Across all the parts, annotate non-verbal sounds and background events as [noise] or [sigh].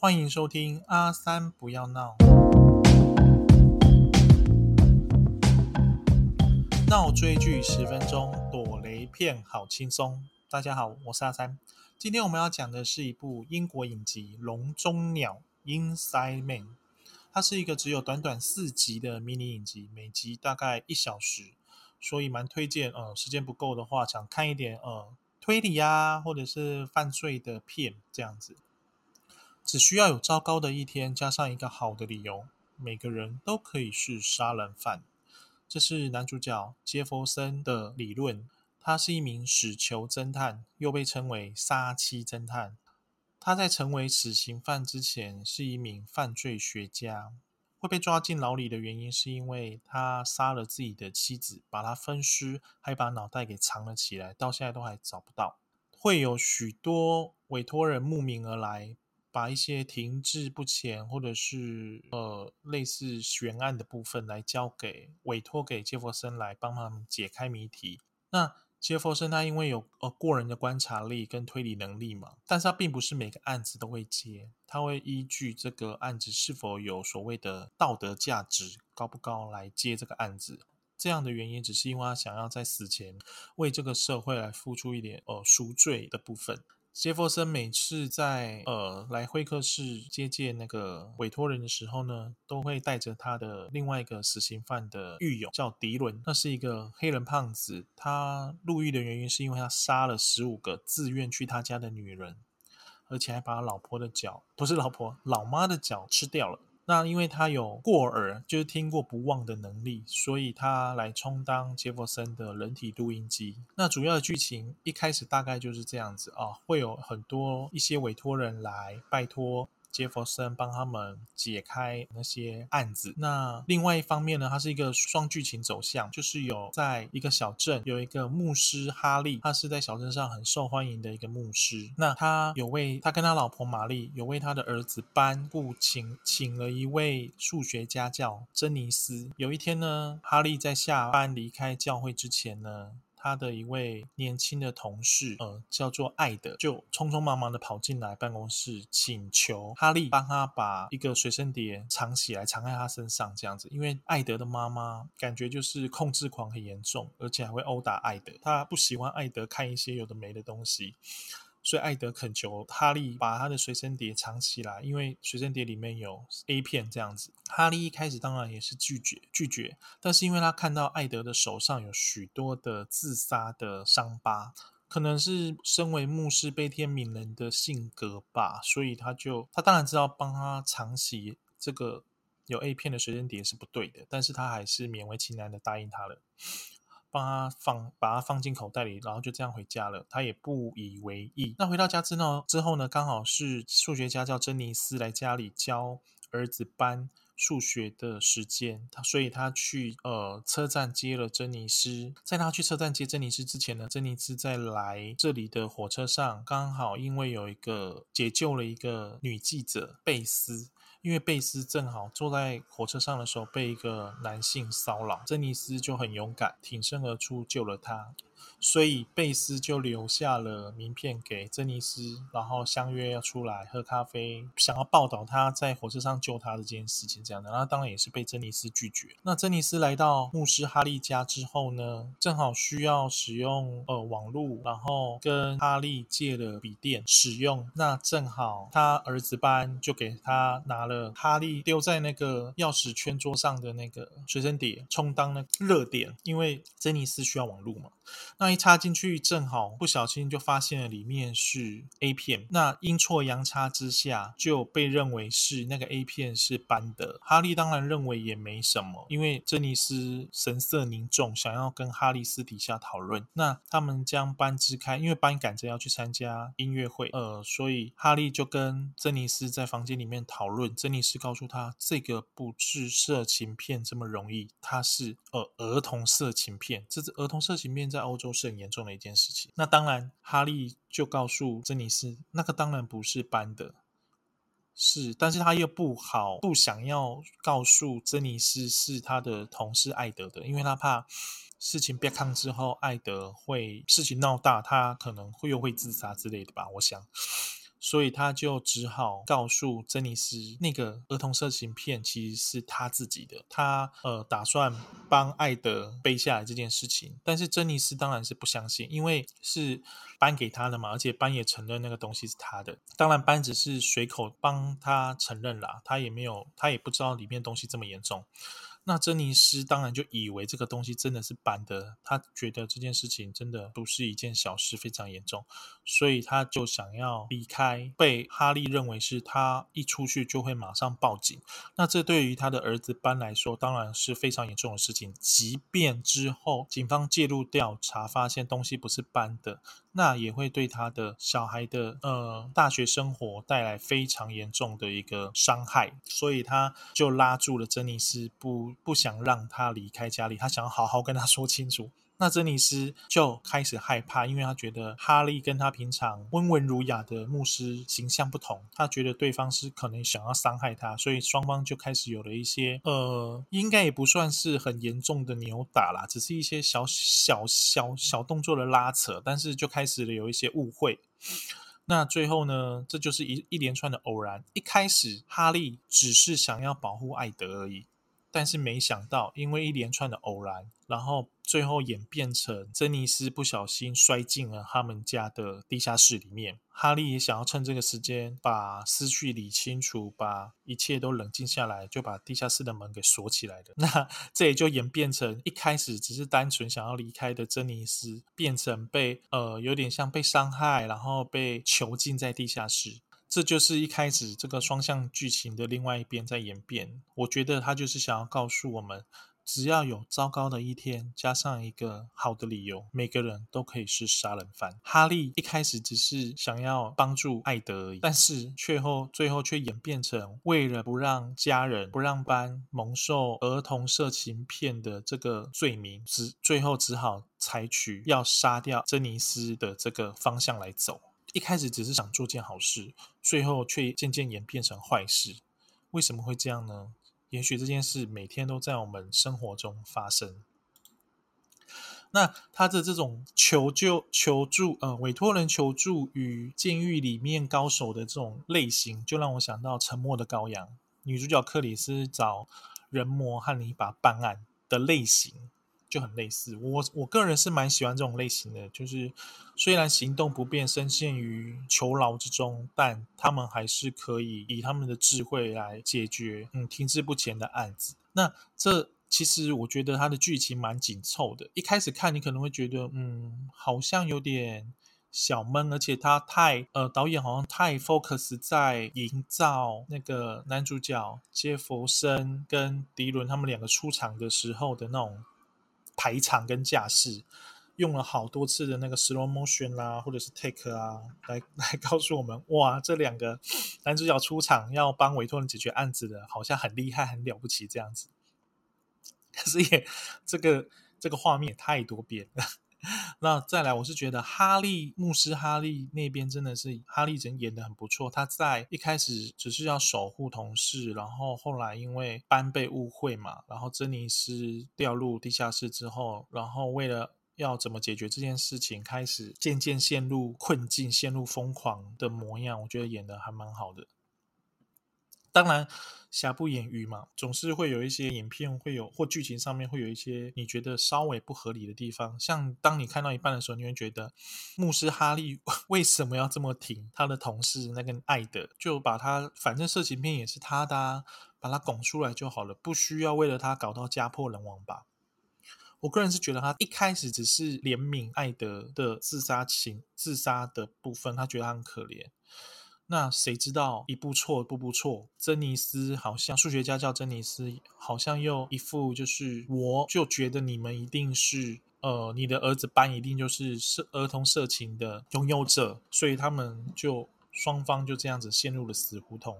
欢迎收听阿三不要闹，闹追剧十分钟，躲雷片好轻松。大家好，我是阿三。今天我们要讲的是一部英国影集《笼中鸟》（Inside Man）。它是一个只有短短四集的迷你影集，每集大概一小时，所以蛮推荐。呃，时间不够的话，想看一点呃推理啊，或者是犯罪的片这样子。只需要有糟糕的一天，加上一个好的理由，每个人都可以是杀人犯。这是男主角杰弗森的理论。他是一名死囚侦探，又被称为杀妻侦探。他在成为死刑犯之前，是一名犯罪学家。会被抓进牢里的原因，是因为他杀了自己的妻子，把他分尸，还把脑袋给藏了起来，到现在都还找不到。会有许多委托人慕名而来。把一些停滞不前或者是呃类似悬案的部分来交给委托给杰弗森来帮忙解开谜题。那杰弗森他因为有呃过人的观察力跟推理能力嘛，但是他并不是每个案子都会接，他会依据这个案子是否有所谓的道德价值高不高来接这个案子。这样的原因只是因为他想要在死前为这个社会来付出一点呃赎罪的部分。杰弗森每次在呃来会客室接见那个委托人的时候呢，都会带着他的另外一个死刑犯的狱友，叫迪伦。那是一个黑人胖子，他入狱的原因是因为他杀了十五个自愿去他家的女人，而且还把老婆的脚，不是老婆，老妈的脚吃掉了。那因为他有过耳，就是听过不忘的能力，所以他来充当杰弗森的人体录音机。那主要的剧情一开始大概就是这样子啊，会有很多一些委托人来拜托。杰弗森帮他们解开那些案子。那另外一方面呢，它是一个双剧情走向，就是有在一个小镇有一个牧师哈利，他是在小镇上很受欢迎的一个牧师。那他有为他跟他老婆玛丽有为他的儿子班布请请了一位数学家教珍妮斯。有一天呢，哈利在下班离开教会之前呢。他的一位年轻的同事，呃，叫做艾德，就匆匆忙忙的跑进来办公室，请求哈利帮他把一个随身碟藏起来，藏在他身上，这样子。因为艾德的妈妈感觉就是控制狂很严重，而且还会殴打艾德，他不喜欢艾德看一些有的没的东西。所以艾德恳求哈利把他的随身碟藏起来，因为随身碟里面有 A 片这样子。哈利一开始当然也是拒绝拒绝，但是因为他看到艾德的手上有许多的自杀的伤疤，可能是身为牧师悲天悯人的性格吧，所以他就他当然知道帮他藏起这个有 A 片的随身碟是不对的，但是他还是勉为其难的答应他了。帮他放，把他放进口袋里，然后就这样回家了。他也不以为意。那回到家之后，之后呢，刚好是数学家叫珍妮斯来家里教儿子班数学的时间，他所以他去呃车站接了珍妮斯。在他去车站接珍妮斯之前呢，珍妮斯在来这里的火车上，刚好因为有一个解救了一个女记者贝斯。因为贝斯正好坐在火车上的时候被一个男性骚扰，珍妮斯就很勇敢，挺身而出救了他。所以贝斯就留下了名片给珍妮斯，然后相约要出来喝咖啡，想要报道他在火车上救他的这件事情，这样的。然后当然也是被珍妮斯拒绝。那珍妮斯来到牧师哈利家之后呢，正好需要使用呃网络，然后跟哈利借了笔电使用。那正好他儿子班就给他拿了哈利丢在那个钥匙圈桌上的那个随身碟，充当了热点，因为珍妮斯需要网络嘛。那一插进去，正好不小心就发现了里面是 A 片。那阴错阳差之下，就被认为是那个 A 片是班的。哈利当然认为也没什么，因为珍妮斯神色凝重，想要跟哈利私底下讨论。那他们将班支开，因为班赶着要去参加音乐会，呃，所以哈利就跟珍妮斯在房间里面讨论。珍妮斯告诉他，这个不是色情片这么容易，它是呃儿童色情片。这是儿童色情片在。在欧洲是很严重的一件事情。那当然，哈利就告诉珍妮斯，那个当然不是班的，是，但是他又不好不想要告诉珍妮斯是他的同事艾德的，因为他怕事情变康之后，艾德会事情闹大，他可能会又会自杀之类的吧。我想，所以他就只好告诉珍妮斯，那个儿童色情片其实是他自己的，他呃打算帮艾德背下来这件事情。但是珍妮斯当然是不相信，因为是班给他的嘛，而且班也承认那个东西是他的。当然班只是随口帮他承认啦，他也没有，他也不知道里面东西这么严重。那珍妮斯当然就以为这个东西真的是搬的，他觉得这件事情真的不是一件小事，非常严重，所以他就想要离开。被哈利认为是他一出去就会马上报警，那这对于他的儿子班来说当然是非常严重的事情。即便之后警方介入调查，发现东西不是搬的。那也会对他的小孩的呃大学生活带来非常严重的一个伤害，所以他就拉住了珍妮斯，不不想让他离开家里，他想要好好跟他说清楚。那珍妮斯就开始害怕，因为他觉得哈利跟他平常温文儒雅的牧师形象不同，他觉得对方是可能想要伤害他，所以双方就开始有了一些呃，应该也不算是很严重的扭打啦，只是一些小小小小动作的拉扯，但是就开始了有一些误会。那最后呢，这就是一一连串的偶然。一开始哈利只是想要保护艾德而已。但是没想到，因为一连串的偶然，然后最后演变成珍妮斯不小心摔进了他们家的地下室里面。哈利也想要趁这个时间把思绪理清楚，把一切都冷静下来，就把地下室的门给锁起来的。[laughs] 那这也就演变成一开始只是单纯想要离开的珍妮斯，变成被呃有点像被伤害，然后被囚禁在地下室。这就是一开始这个双向剧情的另外一边在演变。我觉得他就是想要告诉我们，只要有糟糕的一天，加上一个好的理由，每个人都可以是杀人犯。哈利一开始只是想要帮助艾德而已，但是却后最后却演变成为了不让家人、不让班蒙受儿童色情片的这个罪名，只最后只好采取要杀掉珍妮斯的这个方向来走。一开始只是想做件好事，最后却渐渐演变成坏事。为什么会这样呢？也许这件事每天都在我们生活中发生。那他的这种求救、求助，呃，委托人求助与监狱里面高手的这种类型，就让我想到《沉默的羔羊》女主角克里斯找人魔汉尼拔办案的类型。就很类似，我我个人是蛮喜欢这种类型的，就是虽然行动不便，深陷于囚牢之中，但他们还是可以以他们的智慧来解决嗯停滞不前的案子。那这其实我觉得它的剧情蛮紧凑的，一开始看你可能会觉得嗯好像有点小闷，而且他太呃导演好像太 focus 在营造那个男主角杰弗森跟迪伦他们两个出场的时候的那种。排场跟架势，用了好多次的那个 slow motion 啦，或者是 take 啊，来 [laughs] 来告诉我们，哇，这两个男主角出场要帮委托人解决案子的，好像很厉害、很了不起这样子。[laughs] 可是也这个这个画面也太多变了。那再来，我是觉得哈利牧师哈利那边真的是哈利人演的很不错。他在一开始只是要守护同事，然后后来因为班被误会嘛，然后珍妮斯掉入地下室之后，然后为了要怎么解决这件事情，开始渐渐陷入困境，陷入疯狂的模样。我觉得演的还蛮好的。当然，瑕不掩瑜嘛，总是会有一些影片会有或剧情上面会有一些你觉得稍微不合理的地方。像当你看到一半的时候，你会觉得牧师哈利 [laughs] 为什么要这么挺他的同事那个艾德，就把他反正色情片也是他的，把他拱出来就好了，不需要为了他搞到家破人亡吧？我个人是觉得他一开始只是怜悯艾德的自杀情自杀的部分，他觉得他很可怜。那谁知道一步错，步步错。珍妮斯好像数学家叫珍妮斯，好像又一副就是，我就觉得你们一定是，呃，你的儿子班一定就是社儿童色情的拥有者，所以他们就双方就这样子陷入了死胡同。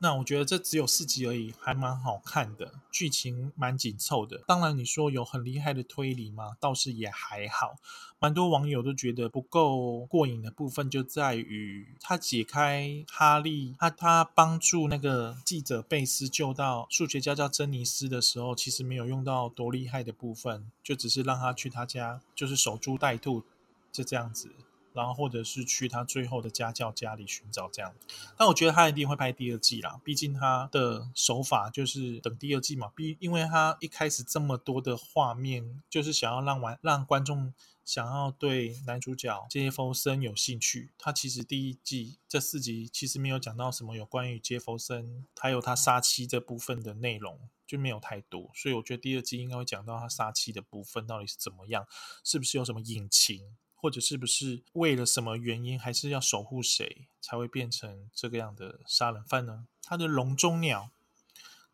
那我觉得这只有四集而已，还蛮好看的，剧情蛮紧凑的。当然，你说有很厉害的推理吗？倒是也还好。蛮多网友都觉得不够过瘾的部分就在于他解开哈利，他他帮助那个记者贝斯救到数学家叫珍妮斯的时候，其实没有用到多厉害的部分，就只是让他去他家，就是守株待兔，就这样子。然后或者是去他最后的家教家里寻找这样。但我觉得他一定会拍第二季啦，毕竟他的手法就是等第二季嘛。毕因为他一开始这么多的画面，就是想要让玩让观众想要对男主角杰弗森有兴趣。他其实第一季这四集其实没有讲到什么有关于杰弗森还有他杀妻这部分的内容。就没有太多，所以我觉得第二季应该会讲到他杀妻的部分到底是怎么样，是不是有什么隐情，或者是不是为了什么原因，还是要守护谁才会变成这个样的杀人犯呢？他的笼中鸟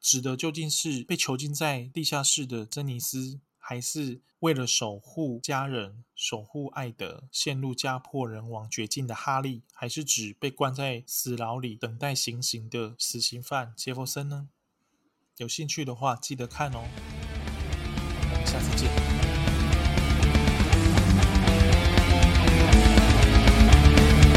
指的究竟是被囚禁在地下室的珍妮斯，还是为了守护家人、守护爱德陷入家破人亡绝境的哈利，还是指被关在死牢里等待行刑的死刑犯杰弗森呢？有兴趣的话，记得看哦。我们下次见。